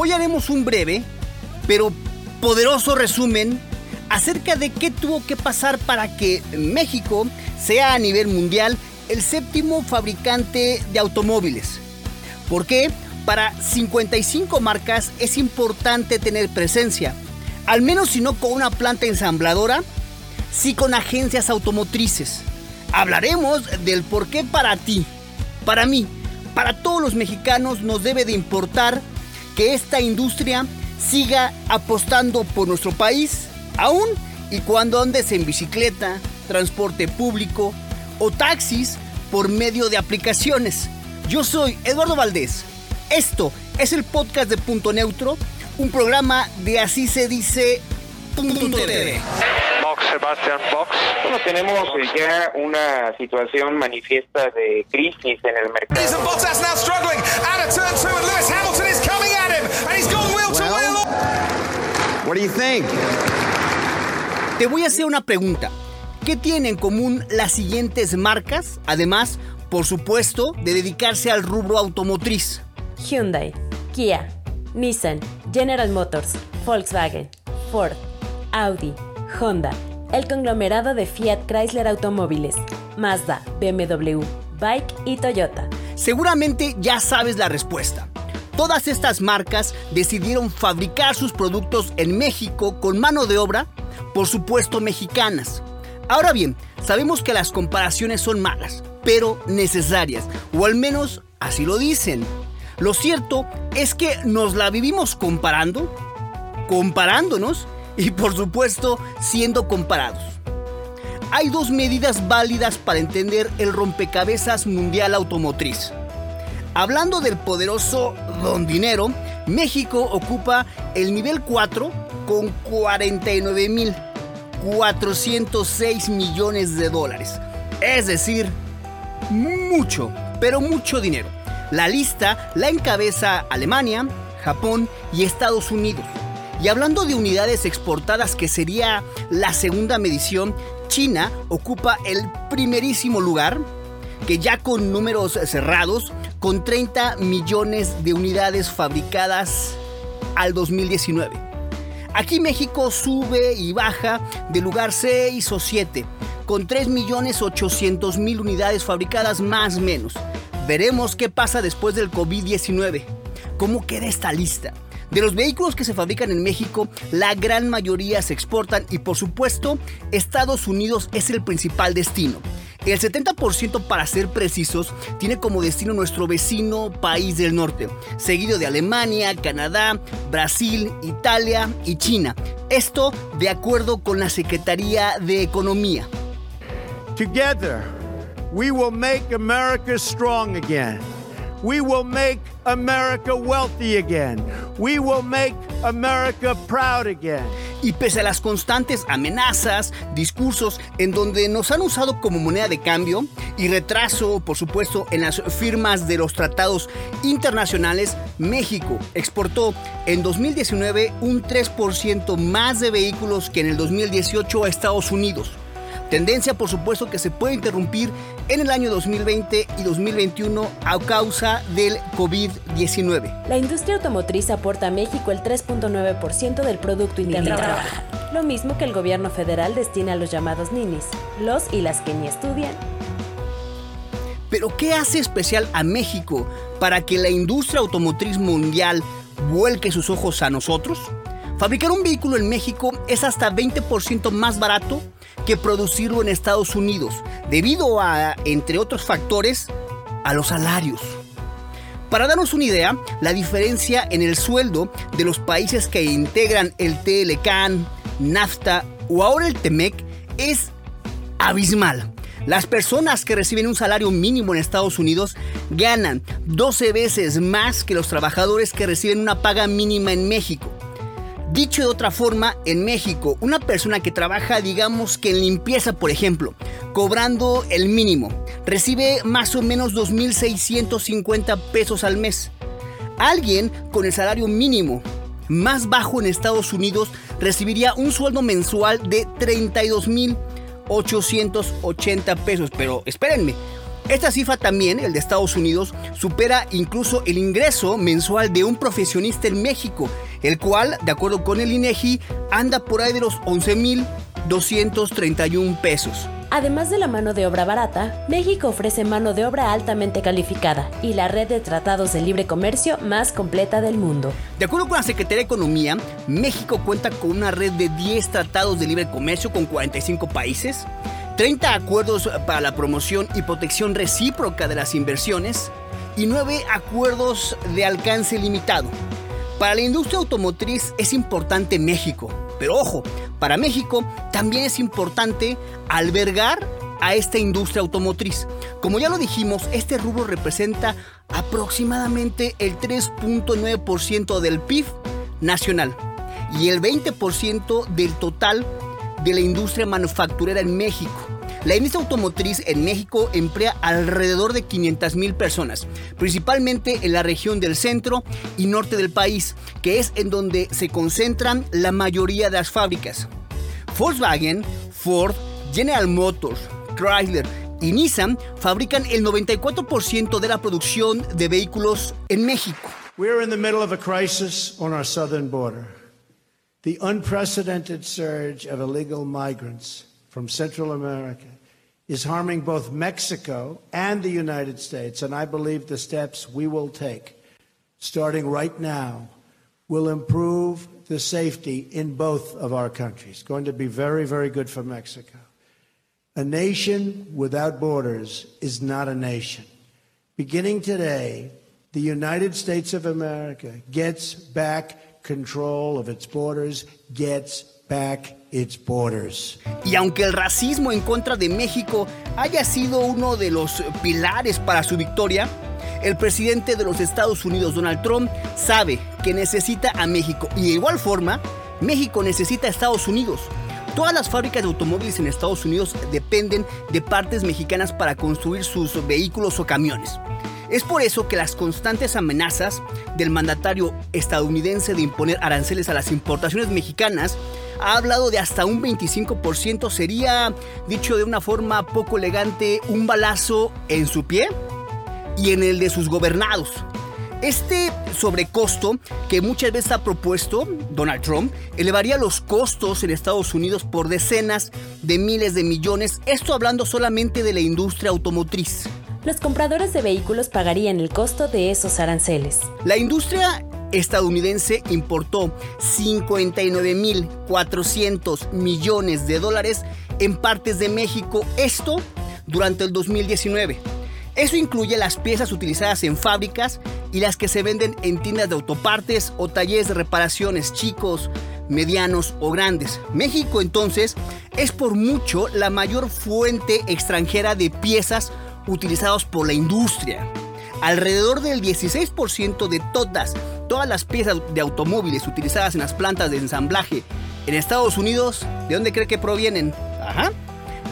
Hoy haremos un breve, pero poderoso resumen acerca de qué tuvo que pasar para que México sea a nivel mundial el séptimo fabricante de automóviles. ¿Por qué? Para 55 marcas es importante tener presencia, al menos si no con una planta ensambladora, sí con agencias automotrices. Hablaremos del por qué para ti, para mí, para todos los mexicanos nos debe de importar que esta industria siga apostando por nuestro país, aún y cuando andes en bicicleta, transporte público o taxis por medio de aplicaciones. Yo soy Eduardo Valdés. Esto es el podcast de Punto Neutro, un programa de Así se dice Punto TV. Box, Sebastian Box. Bueno, tenemos ya una situación manifiesta de crisis en el mercado. Do you think? Te voy a hacer una pregunta. ¿Qué tienen en común las siguientes marcas? Además, por supuesto, de dedicarse al rubro automotriz. Hyundai, Kia, Nissan, General Motors, Volkswagen, Ford, Audi, Honda, el conglomerado de Fiat Chrysler Automóviles, Mazda, BMW, Bike y Toyota. Seguramente ya sabes la respuesta. Todas estas marcas decidieron fabricar sus productos en México con mano de obra, por supuesto mexicanas. Ahora bien, sabemos que las comparaciones son malas, pero necesarias, o al menos así lo dicen. Lo cierto es que nos la vivimos comparando, comparándonos y por supuesto siendo comparados. Hay dos medidas válidas para entender el rompecabezas mundial automotriz. Hablando del poderoso Don Dinero, México ocupa el nivel 4 con 49.406 millones de dólares. Es decir, mucho, pero mucho dinero. La lista la encabeza Alemania, Japón y Estados Unidos. Y hablando de unidades exportadas, que sería la segunda medición, China ocupa el primerísimo lugar, que ya con números cerrados, con 30 millones de unidades fabricadas al 2019. Aquí México sube y baja de lugar 6 o 7, con 3 millones 800 mil unidades fabricadas más menos. Veremos qué pasa después del COVID-19. ¿Cómo queda esta lista? De los vehículos que se fabrican en México, la gran mayoría se exportan y por supuesto Estados Unidos es el principal destino. El 70% para ser precisos tiene como destino nuestro vecino país del norte, seguido de Alemania, Canadá, Brasil, Italia y China. Esto de acuerdo con la Secretaría de Economía. Together, we will make America strong again. We will make America wealthy again. We will make America proud again. Y pese a las constantes amenazas, discursos en donde nos han usado como moneda de cambio y retraso, por supuesto, en las firmas de los tratados internacionales, México exportó en 2019 un 3% más de vehículos que en el 2018 a Estados Unidos. Tendencia, por supuesto, que se puede interrumpir en el año 2020 y 2021 a causa del COVID-19. La industria automotriz aporta a México el 3.9% del Producto Interno Bruto, lo mismo que el gobierno federal destina a los llamados ninis, los y las que ni estudian. Pero ¿qué hace especial a México para que la industria automotriz mundial vuelque sus ojos a nosotros? Fabricar un vehículo en México es hasta 20% más barato que producirlo en Estados Unidos, debido a, entre otros factores, a los salarios. Para darnos una idea, la diferencia en el sueldo de los países que integran el TLCAN, NAFTA o ahora el TEMEC es abismal. Las personas que reciben un salario mínimo en Estados Unidos ganan 12 veces más que los trabajadores que reciben una paga mínima en México. Dicho de otra forma, en México, una persona que trabaja, digamos que en limpieza, por ejemplo, cobrando el mínimo, recibe más o menos 2.650 pesos al mes. Alguien con el salario mínimo más bajo en Estados Unidos recibiría un sueldo mensual de 32.880 pesos. Pero espérenme, Esta cifra también, el de Estados Unidos, supera incluso el ingreso mensual de un profesionista en México, el cual, de acuerdo con el INEGI, anda por ahí de los 11.231 pesos. Además de la mano de obra barata, México ofrece mano de obra altamente calificada y la red de tratados de libre comercio más completa del mundo. De acuerdo con la Secretaría de Economía, México cuenta con una red de 10 tratados de libre comercio con 45 países, 30 acuerdos para la promoción y protección recíproca de las inversiones y 9 acuerdos de alcance limitado. Para la industria automotriz es importante México, pero ojo, para México también es importante albergar a esta industria automotriz. Como ya lo dijimos, este rubro representa aproximadamente el 3.9% del PIB nacional y el 20% del total de la industria manufacturera en México. La industria automotriz en México emplea alrededor de 500 mil personas, principalmente en la región del centro y norte del país, que es en donde se concentran la mayoría de las fábricas. Volkswagen, Ford, General Motors, Chrysler y Nissan fabrican el 94% de la producción de vehículos en México. We are in the middle of a crisis on our southern border. The unprecedented surge of illegal migrants from Central America is harming both Mexico and the United States, and I believe the steps we will take, starting right now, will improve the safety in both of our countries. Going to be very, very good for Mexico. A nation without borders is not a nation. Beginning today, the United States of America gets back control of its borders, gets back its borders. Y aunque el racismo en contra de México haya sido uno de los pilares para su victoria, el presidente de los Estados Unidos, Donald Trump, sabe que necesita a México y de igual forma, México necesita a Estados Unidos. Todas las fábricas de automóviles en Estados Unidos dependen de partes mexicanas para construir sus vehículos o camiones. Es por eso que las constantes amenazas del mandatario estadounidense de imponer aranceles a las importaciones mexicanas ha hablado de hasta un 25%, sería, dicho de una forma poco elegante, un balazo en su pie y en el de sus gobernados. Este sobrecosto que muchas veces ha propuesto Donald Trump elevaría los costos en Estados Unidos por decenas de miles de millones, esto hablando solamente de la industria automotriz. Los compradores de vehículos pagarían el costo de esos aranceles. La industria estadounidense importó 59.400 millones de dólares en partes de México, esto durante el 2019. Eso incluye las piezas utilizadas en fábricas y las que se venden en tiendas de autopartes o talleres de reparaciones chicos, medianos o grandes. México entonces es por mucho la mayor fuente extranjera de piezas utilizadas por la industria. Alrededor del 16% de todas, todas las piezas de automóviles utilizadas en las plantas de ensamblaje en Estados Unidos, ¿de dónde cree que provienen? Ajá,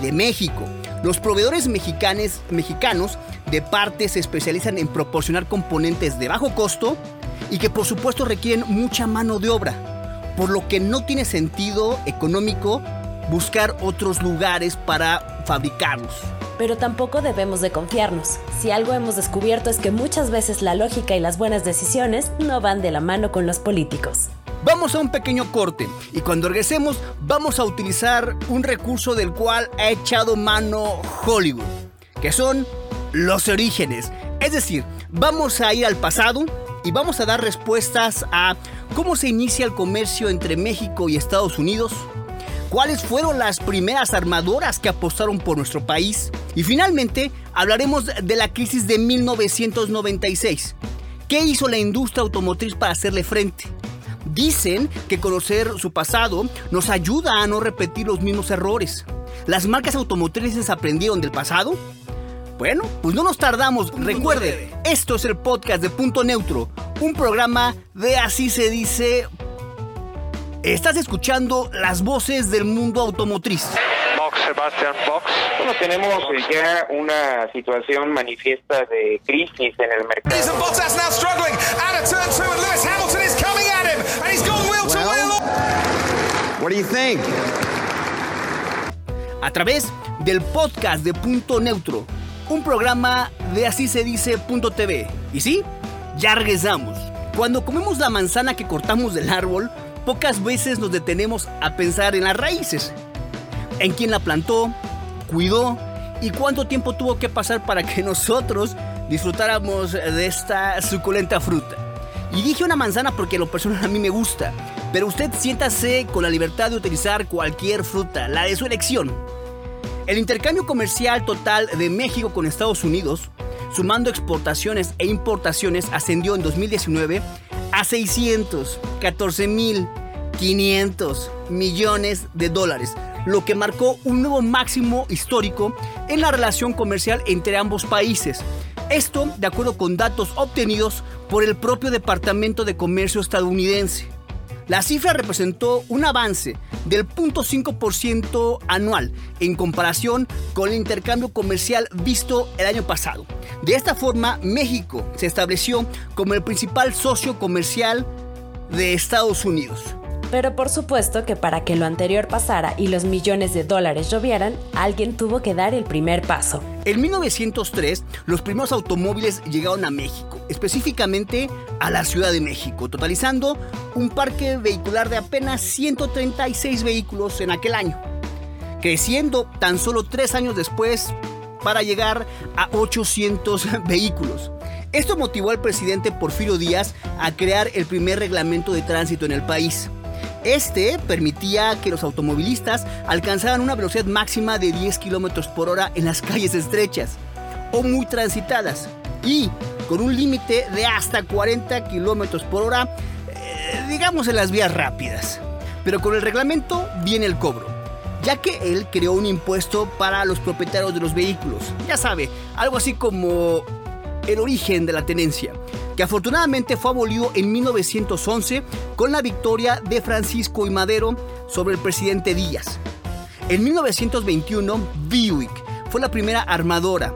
de México. Los proveedores mexicanos, mexicanos de partes se especializan en proporcionar componentes de bajo costo y que por supuesto requieren mucha mano de obra, por lo que no tiene sentido económico buscar otros lugares para fabricarlos. Pero tampoco debemos de confiarnos. Si algo hemos descubierto es que muchas veces la lógica y las buenas decisiones no van de la mano con los políticos. Vamos a un pequeño corte y cuando regresemos vamos a utilizar un recurso del cual ha echado mano Hollywood, que son los orígenes. Es decir, vamos a ir al pasado y vamos a dar respuestas a cómo se inicia el comercio entre México y Estados Unidos, cuáles fueron las primeras armadoras que apostaron por nuestro país y finalmente hablaremos de la crisis de 1996. ¿Qué hizo la industria automotriz para hacerle frente? Dicen que conocer su pasado nos ayuda a no repetir los mismos errores. ¿Las marcas automotrices aprendieron del pasado? Bueno, pues no nos tardamos. Recuerde, esto es el podcast de Punto Neutro, un programa de Así se dice. Estás escuchando las voces del mundo automotriz. Box, Sebastian, box. Bueno, tenemos eh, ya una situación manifiesta de crisis en el mercado. What do you think? A través del podcast de Punto Neutro, un programa de así se dice.tv. Y sí, ya regresamos. Cuando comemos la manzana que cortamos del árbol, pocas veces nos detenemos a pensar en las raíces. En quién la plantó, cuidó y cuánto tiempo tuvo que pasar para que nosotros disfrutáramos de esta suculenta fruta. Y dije una manzana porque lo personal a mí me gusta, pero usted siéntase con la libertad de utilizar cualquier fruta, la de su elección. El intercambio comercial total de México con Estados Unidos, sumando exportaciones e importaciones, ascendió en 2019 a 614.500 millones de dólares, lo que marcó un nuevo máximo histórico en la relación comercial entre ambos países. Esto de acuerdo con datos obtenidos por el propio Departamento de Comercio estadounidense. La cifra representó un avance del 0.5% anual en comparación con el intercambio comercial visto el año pasado. De esta forma, México se estableció como el principal socio comercial de Estados Unidos. Pero por supuesto que para que lo anterior pasara y los millones de dólares llovieran, alguien tuvo que dar el primer paso. En 1903, los primeros automóviles llegaron a México, específicamente a la Ciudad de México, totalizando un parque vehicular de apenas 136 vehículos en aquel año, creciendo tan solo tres años después para llegar a 800 vehículos. Esto motivó al presidente Porfirio Díaz a crear el primer reglamento de tránsito en el país. Este permitía que los automovilistas alcanzaran una velocidad máxima de 10 km por hora en las calles estrechas o muy transitadas y con un límite de hasta 40 km por hora, eh, digamos en las vías rápidas. Pero con el reglamento viene el cobro, ya que él creó un impuesto para los propietarios de los vehículos. Ya sabe, algo así como el origen de la tenencia que afortunadamente fue abolido en 1911 con la victoria de Francisco y Madero sobre el presidente Díaz. En 1921, Buick fue la primera armadora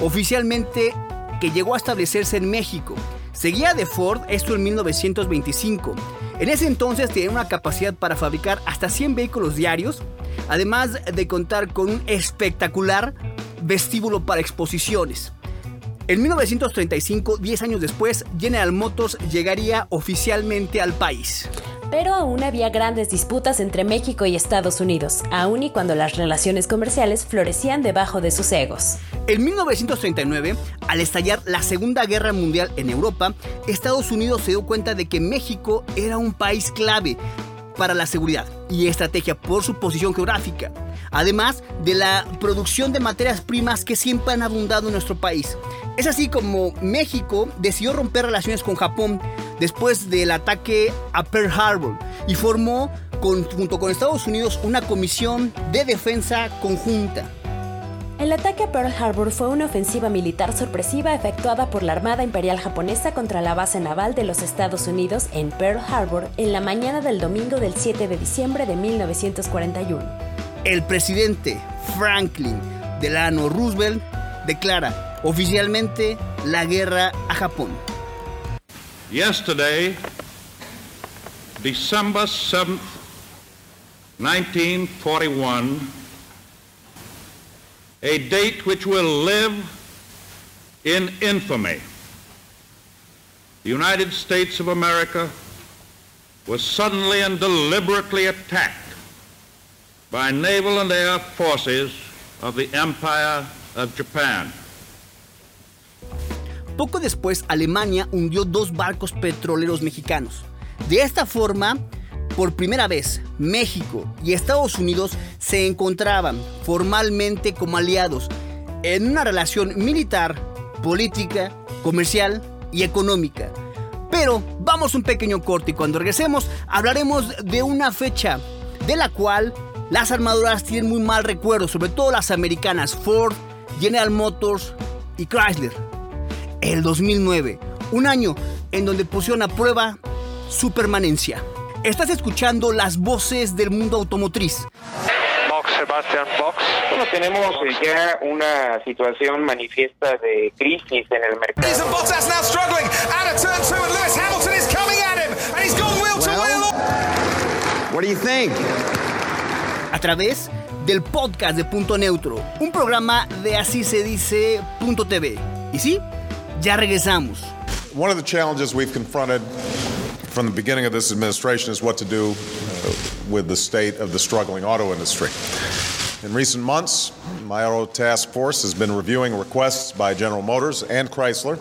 oficialmente que llegó a establecerse en México. Seguía de Ford, esto en 1925. En ese entonces tenía una capacidad para fabricar hasta 100 vehículos diarios, además de contar con un espectacular vestíbulo para exposiciones. En 1935, 10 años después, General Motors llegaría oficialmente al país. Pero aún había grandes disputas entre México y Estados Unidos, aun y cuando las relaciones comerciales florecían debajo de sus egos. En 1939, al estallar la Segunda Guerra Mundial en Europa, Estados Unidos se dio cuenta de que México era un país clave para la seguridad y estrategia por su posición geográfica, además de la producción de materias primas que siempre han abundado en nuestro país. Es así como México decidió romper relaciones con Japón después del ataque a Pearl Harbor y formó junto con Estados Unidos una comisión de defensa conjunta. El ataque a Pearl Harbor fue una ofensiva militar sorpresiva efectuada por la Armada Imperial Japonesa contra la base naval de los Estados Unidos en Pearl Harbor en la mañana del domingo del 7 de diciembre de 1941. El presidente Franklin Delano Roosevelt declara oficialmente la guerra a Japón. Yesterday, December 7th, 1941, a date which will live in infamy. The United States of America was suddenly and deliberately attacked by naval and air forces of the Empire of Japan. Poco después, Alemania hundió dos barcos petroleros mexicanos. De esta forma, por primera vez, México y Estados Unidos se encontraban formalmente como aliados en una relación militar, política, comercial y económica. Pero vamos un pequeño corte y cuando regresemos hablaremos de una fecha de la cual las armadoras tienen muy mal recuerdo, sobre todo las americanas Ford, General Motors y Chrysler. El 2009, un año en donde pusieron a prueba su permanencia. Estás escuchando las voces del mundo automotriz. Box, Sebastian Box. Bueno, tenemos eh, ya una situación manifiesta de crisis en el mercado. What do you think? A través del podcast de Punto Neutro, un programa de así se dice Punto TV. Y sí, ya regresamos. One of the challenges we've confronted from the beginning of this administration is what to do uh, with the state of the struggling auto industry. In recent months, my auto task force has been reviewing requests by General Motors and Chrysler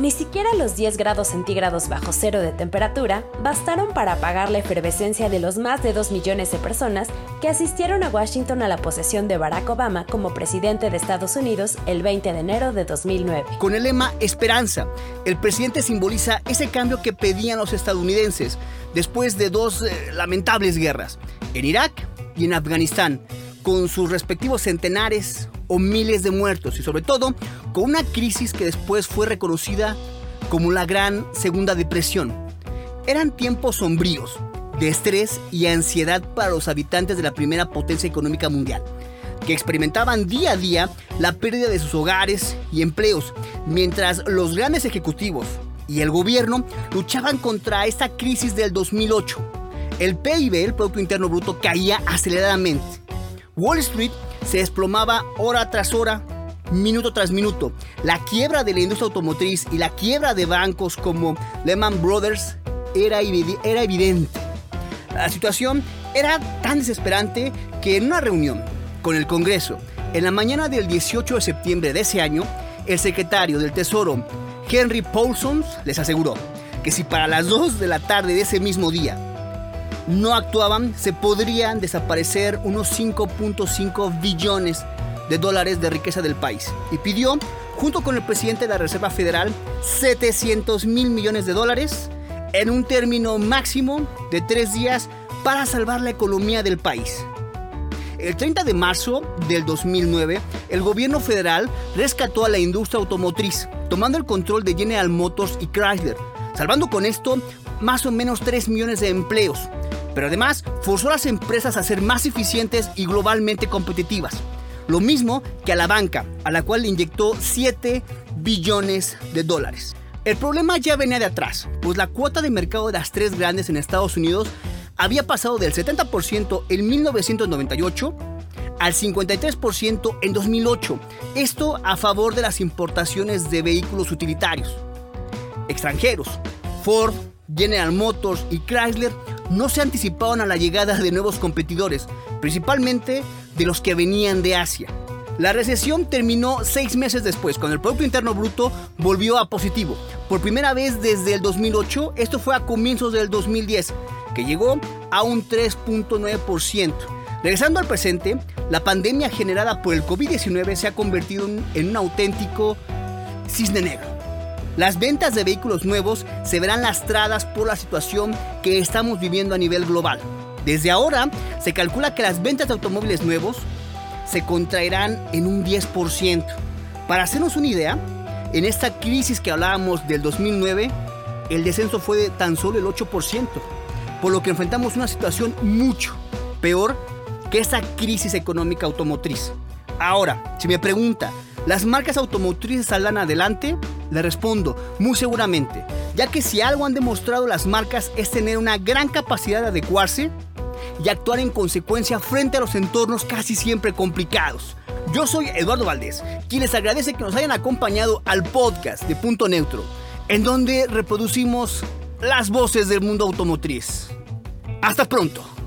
Ni siquiera los 10 grados centígrados bajo cero de temperatura bastaron para apagar la efervescencia de los más de 2 millones de personas que asistieron a Washington a la posesión de Barack Obama como presidente de Estados Unidos el 20 de enero de 2009. Con el lema Esperanza, el presidente simboliza ese cambio que pedían los estadounidenses después de dos eh, lamentables guerras, en Irak y en Afganistán, con sus respectivos centenares o miles de muertos y sobre todo con una crisis que después fue reconocida como la Gran Segunda Depresión. Eran tiempos sombríos, de estrés y ansiedad para los habitantes de la primera potencia económica mundial, que experimentaban día a día la pérdida de sus hogares y empleos, mientras los grandes ejecutivos y el gobierno luchaban contra esta crisis del 2008. El PIB, el Producto Interno Bruto, caía aceleradamente. Wall Street se desplomaba hora tras hora, minuto tras minuto. La quiebra de la industria automotriz y la quiebra de bancos como Lehman Brothers era, era evidente. La situación era tan desesperante que en una reunión con el Congreso, en la mañana del 18 de septiembre de ese año, el secretario del Tesoro, Henry Paulson, les aseguró que si para las 2 de la tarde de ese mismo día no actuaban, se podrían desaparecer unos 5.5 billones de dólares de riqueza del país. Y pidió, junto con el presidente de la Reserva Federal, 700 mil millones de dólares en un término máximo de tres días para salvar la economía del país. El 30 de marzo del 2009, el gobierno federal rescató a la industria automotriz, tomando el control de General Motors y Chrysler, salvando con esto más o menos 3 millones de empleos pero además forzó a las empresas a ser más eficientes y globalmente competitivas. Lo mismo que a la banca, a la cual le inyectó 7 billones de dólares. El problema ya venía de atrás, pues la cuota de mercado de las tres grandes en Estados Unidos había pasado del 70% en 1998 al 53% en 2008. Esto a favor de las importaciones de vehículos utilitarios extranjeros. Ford, General Motors y Chrysler no se anticipaban a la llegada de nuevos competidores, principalmente de los que venían de Asia. La recesión terminó seis meses después, cuando el Producto Interno Bruto volvió a positivo. Por primera vez desde el 2008, esto fue a comienzos del 2010, que llegó a un 3.9%. Regresando al presente, la pandemia generada por el COVID-19 se ha convertido en un auténtico cisne negro. Las ventas de vehículos nuevos se verán lastradas por la situación que estamos viviendo a nivel global. Desde ahora se calcula que las ventas de automóviles nuevos se contraerán en un 10%. Para hacernos una idea, en esta crisis que hablábamos del 2009, el descenso fue de tan solo el 8%, por lo que enfrentamos una situación mucho peor que esa crisis económica automotriz. Ahora, si me pregunta, ¿las marcas automotrices saldrán adelante? Le respondo, muy seguramente, ya que si algo han demostrado las marcas es tener una gran capacidad de adecuarse y actuar en consecuencia frente a los entornos casi siempre complicados. Yo soy Eduardo Valdés, quien les agradece que nos hayan acompañado al podcast de Punto Neutro, en donde reproducimos las voces del mundo automotriz. Hasta pronto.